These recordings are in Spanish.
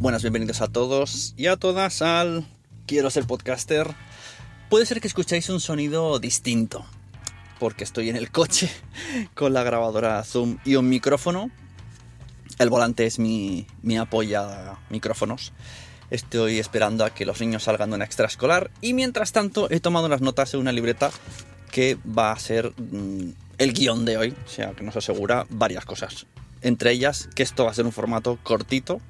Buenas, bienvenidos a todos y a todas al Quiero ser podcaster. Puede ser que escuchéis un sonido distinto, porque estoy en el coche con la grabadora Zoom y un micrófono. El volante es mi, mi apoya micrófonos. Estoy esperando a que los niños salgan de una extraescolar y mientras tanto he tomado unas notas en una libreta que va a ser mm, el guion de hoy, o sea que nos asegura varias cosas. Entre ellas que esto va a ser un formato cortito,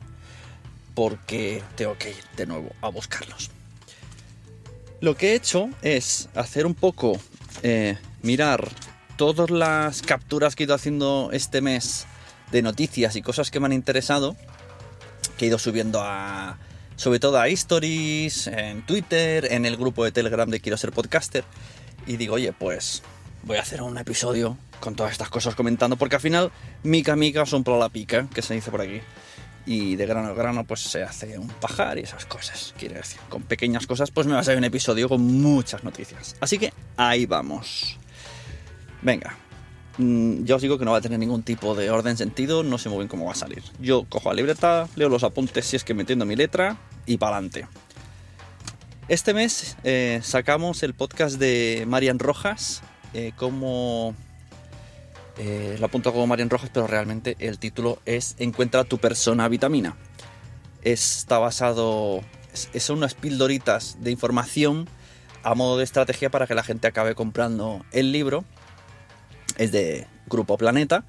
porque tengo que ir de nuevo a buscarlos. Lo que he hecho es hacer un poco, eh, mirar todas las capturas que he ido haciendo este mes de noticias y cosas que me han interesado, que he ido subiendo a, sobre todo a Stories, en Twitter, en el grupo de Telegram de Quiero ser podcaster, y digo, oye, pues voy a hacer un episodio con todas estas cosas comentando, porque al final, mica mica son por la pica, que se dice por aquí y de grano a grano pues se hace un pajar y esas cosas, quiere decir. Con pequeñas cosas pues me va a salir un episodio con muchas noticias. Así que ahí vamos. Venga, mm, ya os digo que no va a tener ningún tipo de orden sentido, no sé muy bien cómo va a salir. Yo cojo la libreta, leo los apuntes si es que me mi letra y para adelante. Este mes eh, sacamos el podcast de Marian Rojas, eh, como eh, lo apunto como Marian Rojas, pero realmente el título es Encuentra tu persona vitamina. Está basado. es- Son unas pildoritas de información a modo de estrategia para que la gente acabe comprando el libro. Es de Grupo Planeta,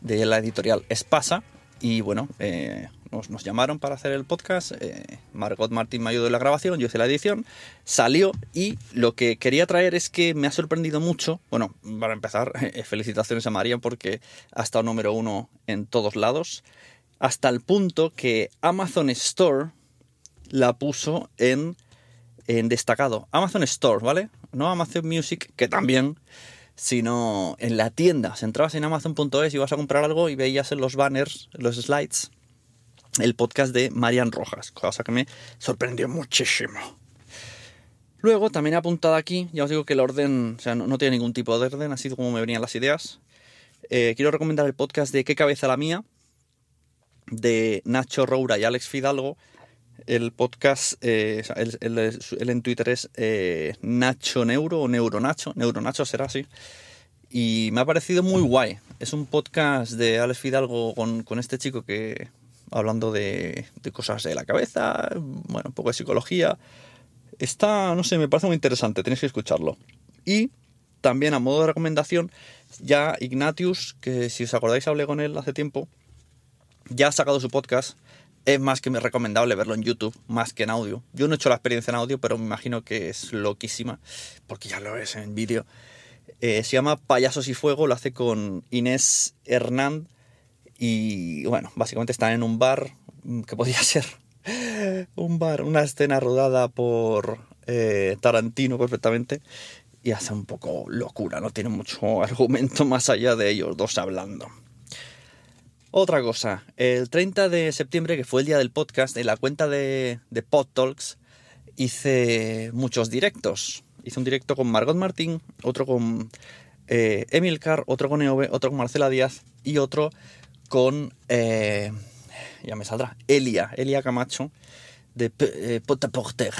de la editorial Espasa. Y bueno, eh, nos, llamaron para hacer el podcast. eh, Margot Martín me ayudó en la grabación, yo hice la edición. Salió y lo que quería traer es que me ha sorprendido mucho. Bueno, para empezar, eh, felicitaciones a María porque ha estado número uno en todos lados. Hasta el punto que Amazon Store la puso en, en destacado. Amazon Store, ¿vale? No Amazon Music, que también, sino en la tienda. Si entrabas en amazon.es y ibas a comprar algo y veías en los banners, los slides, el podcast de Marian Rojas, cosa que me sorprendió muchísimo. Luego también he apuntado aquí, ya os digo que el orden, o sea, no, no tiene ningún tipo de orden, así como me venían las ideas. Eh, quiero recomendar el podcast de ¿Qué cabeza la mía? de Nacho Roura y Alex Fidalgo. El podcast, eh, él, él él en Twitter es eh, Nacho Neuro o Neuro Nacho, Neuro Nacho será así. Y me ha parecido muy guay. Es un podcast de Alex Fidalgo con, con este chico que, hablando de, de cosas de la cabeza, bueno, un poco de psicología. Está, no sé, me parece muy interesante, tenéis que escucharlo. Y también a modo de recomendación, ya Ignatius, que si os acordáis hablé con él hace tiempo, ya ha sacado su podcast. Es más que recomendable verlo en YouTube, más que en audio. Yo no he hecho la experiencia en audio, pero me imagino que es loquísima, porque ya lo es en vídeo. Eh, se llama Payasos y Fuego, lo hace con Inés Hernán. Y bueno, básicamente están en un bar, mm, que podría ser un bar, una escena rodada por eh, Tarantino perfectamente. y hace un poco locura, no tiene mucho argumento más allá de ellos dos hablando. Otra cosa, el 30 de septiembre, que fue el día del podcast, en la cuenta de, de Pod Talks hice muchos directos. Hice un directo con Margot Martín, otro con eh, Emil Carr, otro con EOB, otro con Marcela Díaz y otro con, eh, ya me saldrá, Elia, Elia Camacho de eh, Porter.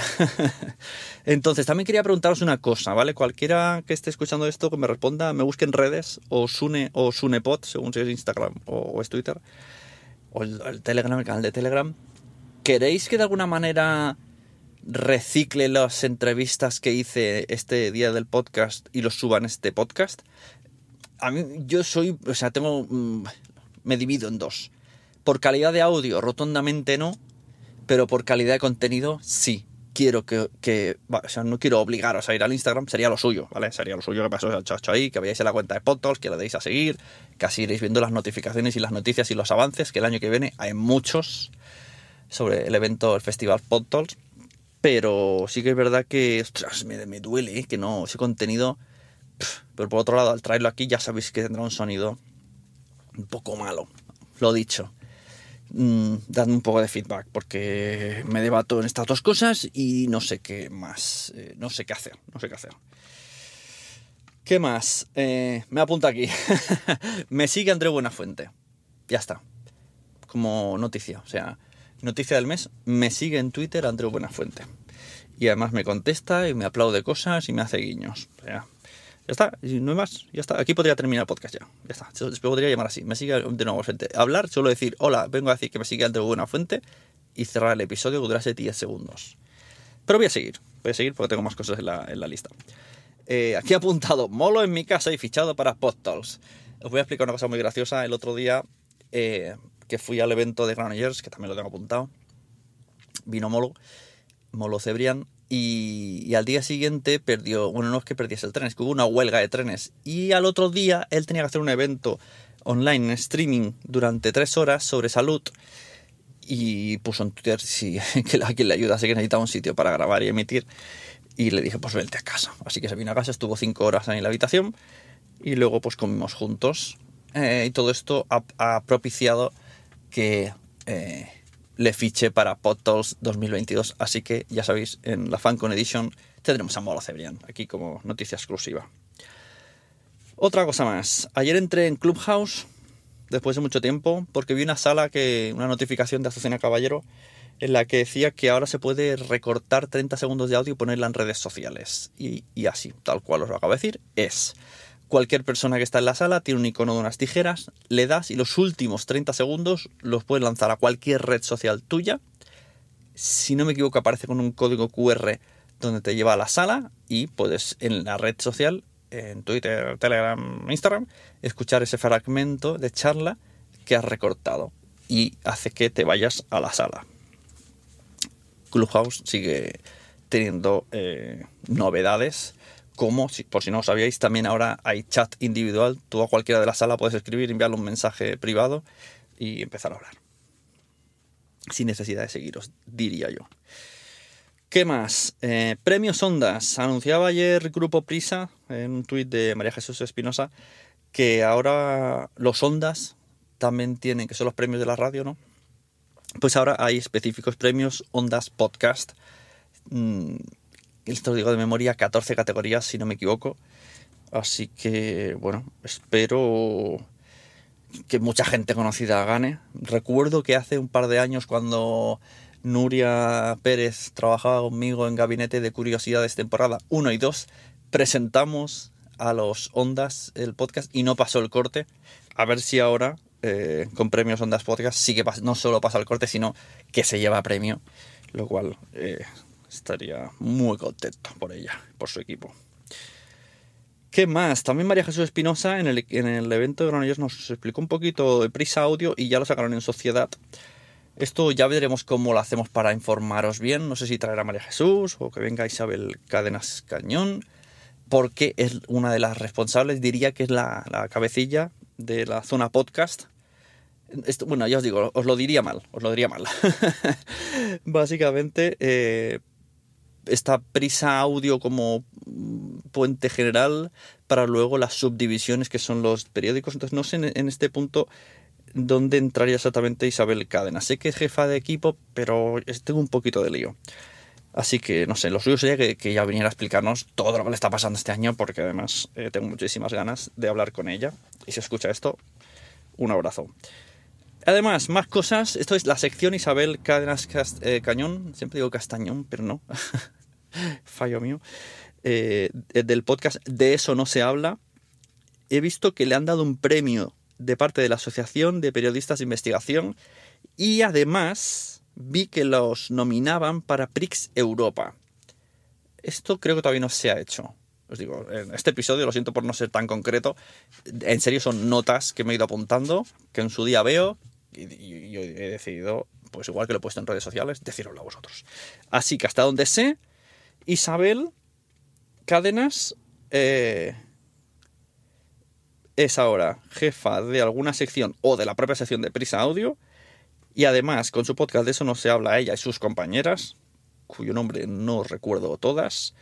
Entonces, también quería preguntaros una cosa, ¿vale? Cualquiera que esté escuchando esto, que me responda, me busque en redes, o Sune, o Sunepot, según si es Instagram o, es Twitter, o el, Telegram, el canal de Telegram. ¿Queréis que de alguna manera recicle las entrevistas que hice este día del podcast y los suba en este podcast? A mí, yo soy, o sea, tengo, mm, me divido en dos. Por calidad de audio, rotundamente no, pero por calidad de contenido sí. Quiero que, o sea, no quiero obligaros a ir al Instagram, sería lo suyo, ¿vale? Sería lo suyo que pasó al chacho ahí, que veáis la cuenta de Podtalks, que le deis a seguir, que así iréis viendo las notificaciones y las noticias y los avances, que el año que viene hay muchos sobre el evento, el festival Podtalks, pero sí que es verdad que, ostras, me, me duele, ¿eh? que no, ese contenido, pero por otro lado, al traerlo aquí ya sabéis que tendrá un sonido un poco malo, lo dicho. Mm, dadme un poco de feedback porque me debato en estas dos cosas y no sé qué más, eh, no sé qué hacer, no sé qué hacer. ¿Qué más? Eh, me apunta aquí. me sigue André Buenafuente. Ya está. Como noticia, o sea, noticia del mes, me sigue en Twitter Andreu Buenafuente. Y además me contesta y me aplaude cosas y me hace guiños. O sea, ya está, no hay más, ya está. Aquí podría terminar el podcast ya. Ya está. Se podría llamar así. Me sigue de nuevo fuente. Hablar, solo decir, hola, vengo a decir que me sigue de buena fuente y cerrar el episodio que durase 10 segundos. Pero voy a seguir, voy a seguir porque tengo más cosas en la, en la lista. Eh, aquí he apuntado, molo en mi casa y fichado para Podtalks. Os voy a explicar una cosa muy graciosa. El otro día eh, que fui al evento de Granollers, que también lo tengo apuntado, vino Molo, Molo Cebrián, y, al día siguiente perdió, bueno, no es que perdiese el tren, es que hubo una huelga de trenes. Y al otro día él tenía que hacer un evento online, en streaming, durante tres horas sobre salud. Y puso en Twitter si, que a quien le ayudase, que necesitaba un sitio para grabar y emitir. Y le dije, pues vente a casa. Así que se vino a casa, estuvo cinco horas ahí en la habitación. Y luego pues comimos juntos. Eh, y todo esto ha, propiciado que... Eh, le fiché para PodTools 2022. Así que ya sabéis, en la FanCon Edition tendremos a Molo Cebrián, aquí como noticia exclusiva. Otra cosa más. Ayer entré en Clubhouse, después de mucho tiempo, porque vi una sala que, una notificación de Azucena Caballero, en la que decía que ahora se puede recortar 30 segundos de audio y ponerla en redes sociales. Y, y así, tal cual os lo acabo de decir, es cualquier persona que está en la sala tiene un icono de unas tijeras, le das y los últimos 30 segundos los puedes lanzar a cualquier red social tuya. Si no me equivoco, aparece con un código QR donde te lleva a la sala y puedes en la red social, en Twitter, Telegram, Instagram, escuchar ese fragmento de charla que has recortado y hace que te vayas a la sala. Clubhouse sigue teniendo eh, novedades como, por si no lo sabíais, también ahora hay chat individual. Tú a cualquiera de la sala puedes escribir, enviarle un mensaje privado y empezar a hablar. Sin necesidad de seguiros, diría yo. ¿Qué más? Eh, premios Ondas. Anunciaba ayer Grupo Prisa, en un tuit de María Jesús Espinosa, que ahora los Ondas también tienen, que son los premios de la radio, ¿no? Pues ahora hay específicos premios Ondas Podcast. Mm, esto digo de memoria, 14 categorías, si no me equivoco. Así que, bueno, espero que mucha gente conocida gane. Recuerdo que hace un par de años cuando Nuria Pérez trabajaba conmigo en Gabinete de Curiosidades temporada 1 y 2, presentamos a los Ondas el podcast y no pasó el corte. A ver si ahora, eh, con premios Ondas Podcast, sí que no solo pasa el corte, sino que se lleva premio. Lo cual eh, estaría muy contento por ella, por su equipo. ¿Qué más? También María Jesús Espinosa en el, en el evento de Granollers nos explicó un poquito de prisa audio y ya lo sacaron en sociedad. Esto ya veremos cómo lo hacemos para informaros bien. No sé si traerá María Jesús o que venga Isabel Cadenas Cañón, porque es una de las responsables, diría que es la, cabecilla de la zona podcast. Esto, bueno, ya os digo, os lo diría mal, os lo diría mal. Básicamente, eh, esta prisa audio como puente general para luego las subdivisiones que son los periódicos. Entonces no sé en, este punto dónde entraría exactamente Isabel Cadena. Sé que es jefa de equipo, pero tengo un poquito de lío. Así que, no sé, lo suyo sería que, ella viniera a explicarnos todo lo que le está pasando este año, porque además eh, tengo muchísimas ganas de hablar con ella. Y si escucha esto, un abrazo. Además, más cosas. Esto es la sección Isabel Cadenas eh, Cañón. Siempre digo Castañón, pero no. Fallo mío. Eh, del podcast De eso no se habla. He visto que le han dado un premio de parte de la Asociación de Periodistas de Investigación y además vi que los nominaban para Prix Europa. Esto creo que todavía no se ha hecho. Os digo, en este episodio, lo siento por no ser tan concreto, en serio son notas que me he ido apuntando, que en su día veo y, y- y he decidido, pues igual que lo he puesto en redes sociales, deciroslo a vosotros. Así que hasta donde sé, Isabel Cádenas eh, es ahora jefa de alguna sección o de la propia sección de Prisa Audio y además con su podcast de eso no se habla ella y sus compañeras, cuyo nombre no recuerdo todas,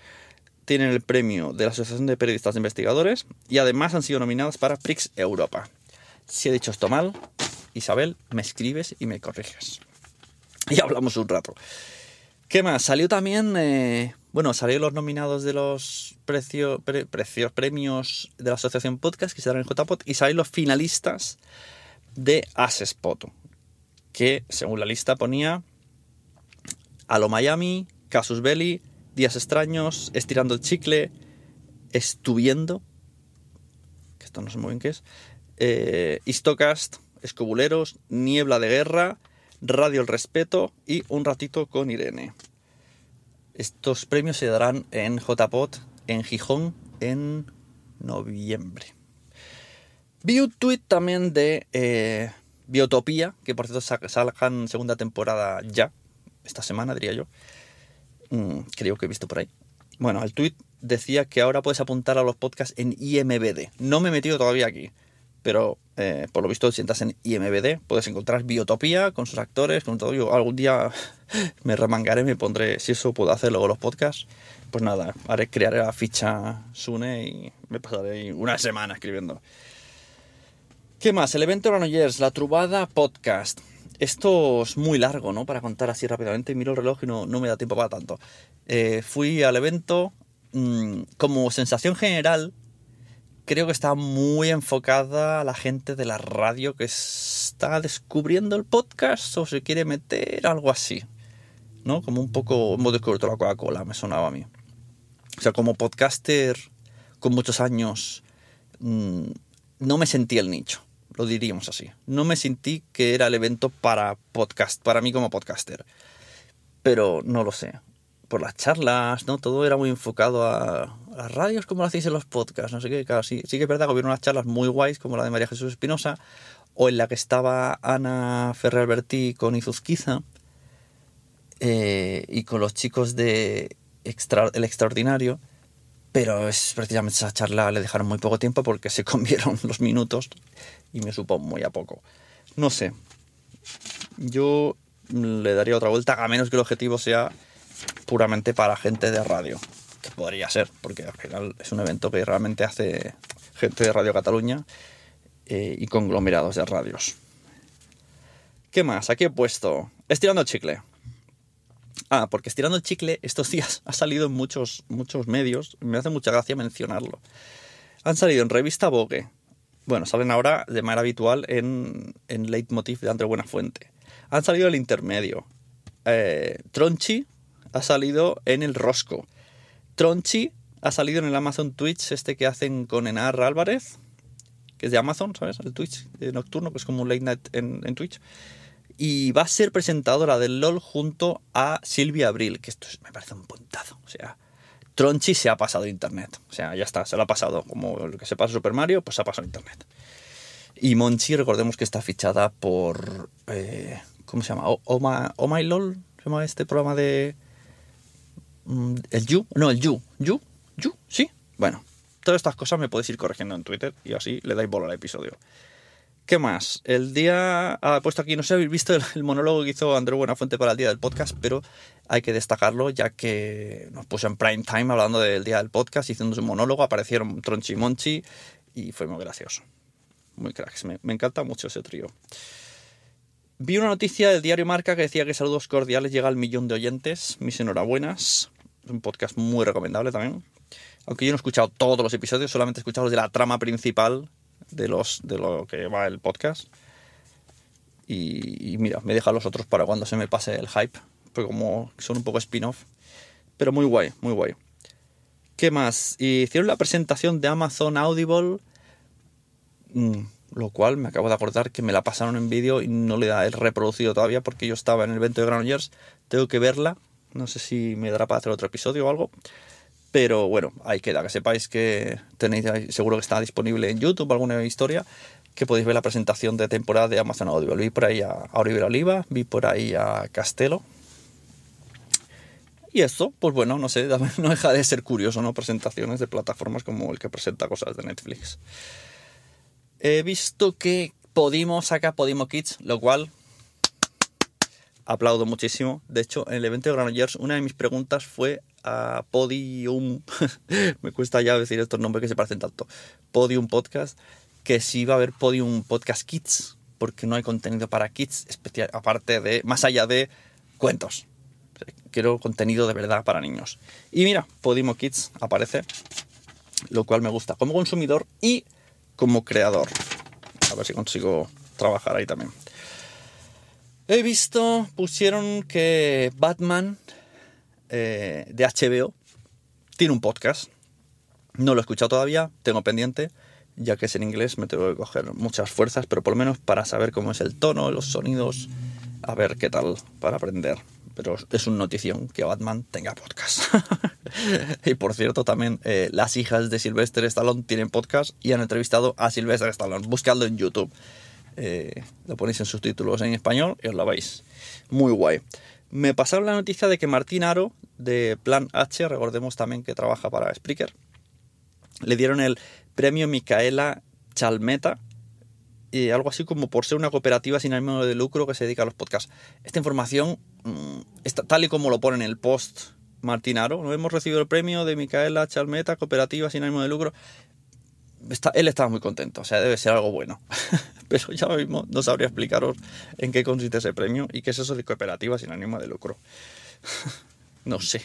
tienen el premio de la Asociación de Periodistas e Investigadores y además han sido nominadas para Prix Europa. Si he dicho esto mal, Isabel, me escribes y me corriges. Y hablamos un rato. ¿Qué más? Salió también, eh, bueno, salieron los nominados de los precio- pre- precios, premios de la Asociación Podcast que se dan en JPod y salieron los finalistas de Asespot, que según la lista ponía Alo Miami, Casus Belli, Días Extraños, Estirando el Chicle, Estuviendo, que esto no sé muy bien qué es, eh, Histocast, Escobuleros, Niebla de Guerra, Radio El Respeto y Un Ratito con Irene. Estos premios se darán en JPOT en Gijón en noviembre. Vi un tuit también de eh, Biotopía, que por cierto sa- salgan segunda temporada ya, esta semana diría yo. Mm, creo que he visto por ahí. Bueno, el tuit decía que ahora puedes apuntar a los podcasts en IMBD. No me he metido todavía aquí, pero eh, por lo visto si entras en IMBD puedes encontrar Biotopía con sus actores, con todo. Yo algún día me remangaré, me pondré, si eso puedo hacer luego los podcasts, pues nada, haré, crearé la ficha Sune y me pasaré una semana escribiendo. ¿Qué más? El evento Granollers, la Trubada Podcast. Esto es muy largo, ¿no? Para contar así rápidamente. Miro el reloj y no, no me da tiempo para tanto. Eh, fui al evento. mm, como sensación general, creo que está muy enfocada a la gente de la radio que está descubriendo el podcast o se quiere meter, algo así. ¿No? Como un poco hemos descubierto la Coca-Cola, me sonaba a mí. O sea, como podcaster con muchos años, mm, no me sentí el nicho, lo diríamos así. No me sentí que era el evento para podcast, para mí como podcaster. Pero no lo sé. Por las charlas, ¿no? Todo era muy enfocado a, a las radios, como lo hacéis en los podcasts, no sé qué. Claro, sí, que es verdad que hubieron unas charlas muy guays, como la de María Jesús Espinosa, o en la que estaba Ana Ferrer Alberti con Izuzquiza, eh, y con los chicos de Extra- El Extraordinario, pero es precisamente esa charla le dejaron muy poco tiempo porque se comieron los minutos y me supo muy a poco. No sé. Yo le daría otra vuelta, a menos que el objetivo sea puramente para gente de radio. Podría ser, porque al final es un evento que realmente hace gente de Radio Cataluña eh, y conglomerados de radios. ¿Qué más? Aquí he puesto Estirando el chicle. Ah, porque estirando el chicle estos días ha salido en muchos, muchos medios. Me hace mucha gracia mencionarlo. Han salido en revista Vogue. Bueno, salen ahora de manera habitual en, en Leitmotiv de André Buenafuente. Han salido el intermedio. Eh, Tronchi ha salido en el Rosco. Tronchi ha salido en el Amazon Twitch, este que hacen con Enar Álvarez, que es de Amazon, ¿sabes? El Twitch eh, nocturno, que es como un late night en, Twitch y va a ser presentadora del LOL junto a Silvia Abril, que esto es- me parece un puntazo. O sea, Tronchi se ha pasado internet. O sea, ya está, se lo ha pasado. Como lo que se pasa Super Mario, pues se ha pasado internet. Y Monchi, recordemos que está fichada por. eh, ¿Cómo se llama? O, My, Oh My LOL, ¿se llama este programa de. Mm, El You? No, el You. ¿You? ¿You? ¿Sí? Bueno, todas estas cosas me podéis ir corrigiendo en Twitter y así le dais bola al episodio. ¿Qué más? El día. Ha puesto aquí, no sé si habéis visto el, monólogo que hizo Andrés Buenafuente para el día del podcast, pero hay que destacarlo ya que nos puso en prime time hablando del día del podcast, haciendo un monólogo. Aparecieron Tronchi y Monchi y fue muy gracioso. Muy cracks. Me, me encanta mucho ese trío. Vi una noticia del diario Marca que decía que Saludos Cordiales llega al millón de oyentes. Mis enhorabuenas. Es un podcast muy recomendable también. Aunque yo no he escuchado todos los episodios, solamente he escuchado los de la trama principal de, los, de lo que va el podcast. Y, y mira, me deja los otros para cuando se me pase el hype. Como son un poco spin-off. Pero muy guay, muy guay. ¿Qué más? Hicieron la presentación de Amazon Audible. Mm, lo cual me acabo de acordar que me la pasaron en vídeo y no le el reproducido todavía porque yo estaba en el evento de Granollers. Tengo que verla. No sé si me dará para hacer otro episodio o algo. Pero bueno, ahí queda, que sepáis que tenéis, seguro que está disponible en YouTube alguna historia, que podéis ver la presentación de temporada de Amazon Audible. Vi por ahí a Oliver Oliva, vi por ahí a Castelo. Y esto, pues bueno, no sé, no deja de ser curioso, ¿no? Presentaciones de plataformas como el que presenta cosas de Netflix. He visto que Podimo saca Podimo Kids, lo cual aplaudo muchísimo. De hecho, en el evento de Granollers, una de mis preguntas fue a Podium, me cuesta ya decir estos nombres que se parecen tanto, Podium Podcast, que si va a haber Podium Podcast Kids, porque no hay contenido para kids, especial, aparte de, más allá de cuentos. Quiero contenido de verdad para niños. Y mira, Podimo Kids aparece, lo cual me gusta como consumidor y como creador. A ver si consigo trabajar ahí también. He visto, pusieron que Batman eh, de HBO tiene un podcast. No lo he escuchado todavía, tengo pendiente, ya que es en inglés, me tengo que coger muchas fuerzas, pero por lo menos para saber cómo es el tono, los sonidos, a ver qué tal para aprender. Pero es una notición que Batman tenga podcast. y por cierto, también eh, las hijas de Sylvester Stallone tienen podcast y han entrevistado a Sylvester Stallone. Buscadlo en YouTube. Eh, lo ponéis en subtítulos en español y os lo veis. Muy guay. Me pasaron la noticia de que Martín Aro, de Plan H, recordemos también que trabaja para Spreaker, le dieron el premio Micaela Chalmeta, y algo así como por ser una cooperativa sin ánimo de lucro que se dedica a los podcasts. Esta información, está, tal y como lo pone en el post Martín Aro, no hemos recibido el premio de Micaela Chalmeta, cooperativa sin ánimo de lucro. Está, él estaba muy contento, o sea, debe ser algo bueno. Pero ya mismo no sabría explicaros en qué consiste ese premio y qué es eso de cooperativa sin ánimo de lucro. no sé.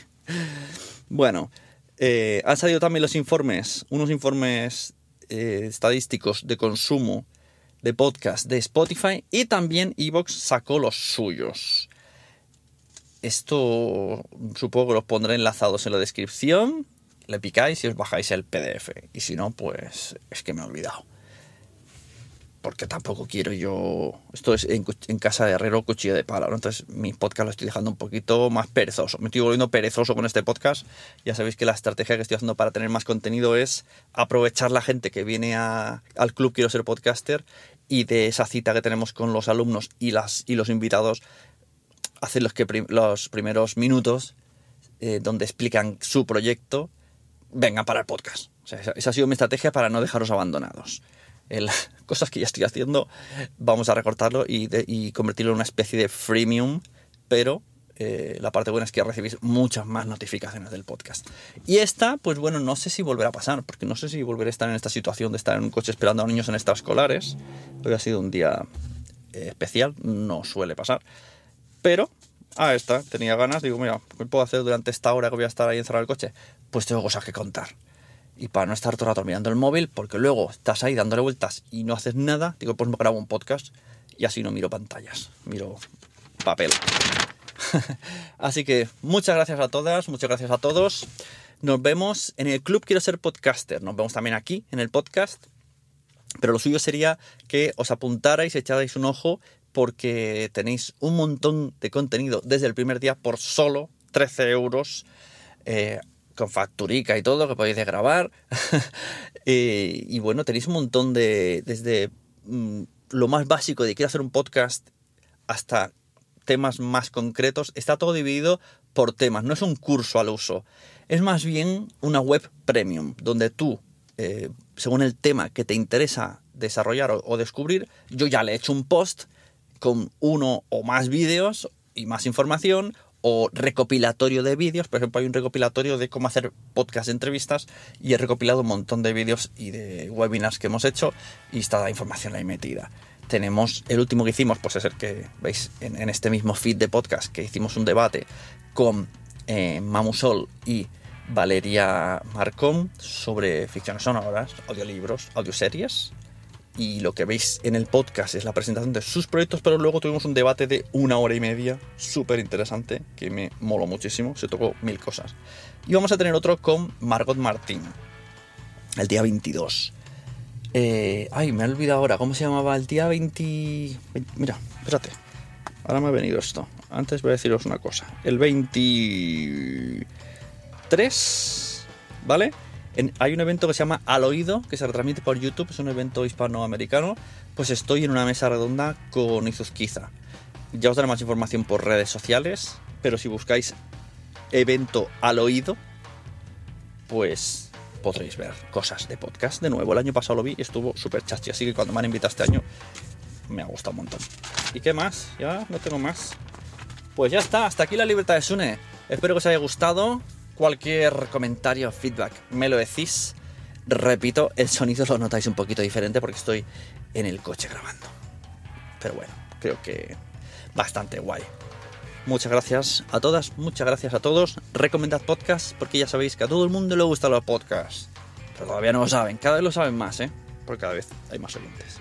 Bueno, eh, han salido también los informes, unos informes eh, estadísticos de consumo de podcast de Spotify y también Evox sacó los suyos. Esto supongo que los pondré enlazados en la descripción. Le picáis y os bajáis el PDF. Y si no, pues es que me he olvidado. Porque tampoco quiero yo. Esto es en, casa de herrero, cuchillo de pala. ¿no? Entonces, mi podcast lo estoy dejando un poquito más perezoso. Me estoy volviendo perezoso con este podcast. Ya sabéis que la estrategia que estoy haciendo para tener más contenido es aprovechar la gente que viene al club Quiero ser podcaster y de esa cita que tenemos con los alumnos y, las, y los invitados, hacer los, que los primeros minutos eh, donde explican su proyecto, vengan para el podcast. Esa, ha sido mi estrategia para no dejaros abandonados. El, cosas que ya estoy haciendo, vamos a recortarlo y convertirlo en una especie de freemium, pero eh, la parte buena es que recibís muchas más notificaciones del podcast. Y esta, pues bueno, no sé si volverá a pasar, porque no sé si volveré a estar en esta situación de estar en un coche esperando a niños en extraescolares. Hoy ha sido un día eh, especial, no suele pasar. Pero, ah, esta, tenía ganas, digo, mira, ¿qué puedo hacer durante esta hora que voy a estar ahí encerrado en el coche? Pues tengo cosas que contar. Y para no estar todo el rato mirando el móvil, porque luego estás ahí dándole vueltas y no haces nada, digo, pues me grabo un podcast y así no miro pantallas, miro papel. Así que muchas gracias a todas, muchas gracias a todos. Nos vemos en el club Quiero ser podcaster. Nos vemos también aquí en el podcast. Pero lo suyo sería que os apuntarais, echarais un ojo, porque tenéis un montón de contenido desde el primer día por solo 13 euros. Eh, con facturica y todo que podéis grabar. eh, y bueno, tenéis un montón de. desde mm, lo más básico de quiero hacer un podcast hasta temas más concretos, está todo dividido por temas, no es un curso al uso, es más bien una web premium, donde tú, eh, según el tema que te interesa desarrollar o, o descubrir, yo ya le he hecho un post con uno o más vídeos y más información o recopilatorio de vídeos. Por ejemplo, hay un recopilatorio de cómo hacer podcast entrevistas y he recopilado un montón de vídeos y de webinars que hemos hecho y está la información ahí metida. Tenemos el último que hicimos, pues es el que veis en, este mismo feed de podcast, que hicimos un debate con eh, Mamusol y Valeria Marcón sobre ficciones sonoras, audiolibros, audioseries. Y lo que veis en el podcast es la presentación de sus proyectos, pero luego tuvimos un debate de una hora y media, súper interesante, que me moló muchísimo, se tocó mil cosas. Y vamos a tener otro con Margot Martín, el día 22. Eh, ay, me he olvidado ahora, ¿cómo se llamaba? El día 20... 20 Mira, espérate, ahora me ha venido esto. Antes voy a deciros una cosa. El 23, ¿vale? Hay un evento que se llama Al Oído, que se retransmite por YouTube, es un evento hispanoamericano. Pues estoy en una mesa redonda con Izuzquiza. Ya os daré más información por redes sociales, pero si buscáis evento al oído, pues podréis ver cosas de podcast. De nuevo, el año pasado lo vi y estuvo súper chachi, así que cuando me han invitado este año me ha gustado un montón. ¿Y qué más? Ya no tengo más. Pues ya está, hasta aquí la libertad de Sune. Espero que os haya gustado. Cualquier comentario, feedback, me lo decís. Repito, el sonido lo notáis un poquito diferente porque estoy en el coche grabando. Pero bueno, creo que bastante guay. Muchas gracias a todas, muchas gracias a todos. Recomendad podcast porque ya sabéis que a todo el mundo le gustan los podcasts. Pero todavía no lo saben, cada vez lo saben más, ¿eh? Porque cada vez hay más oyentes.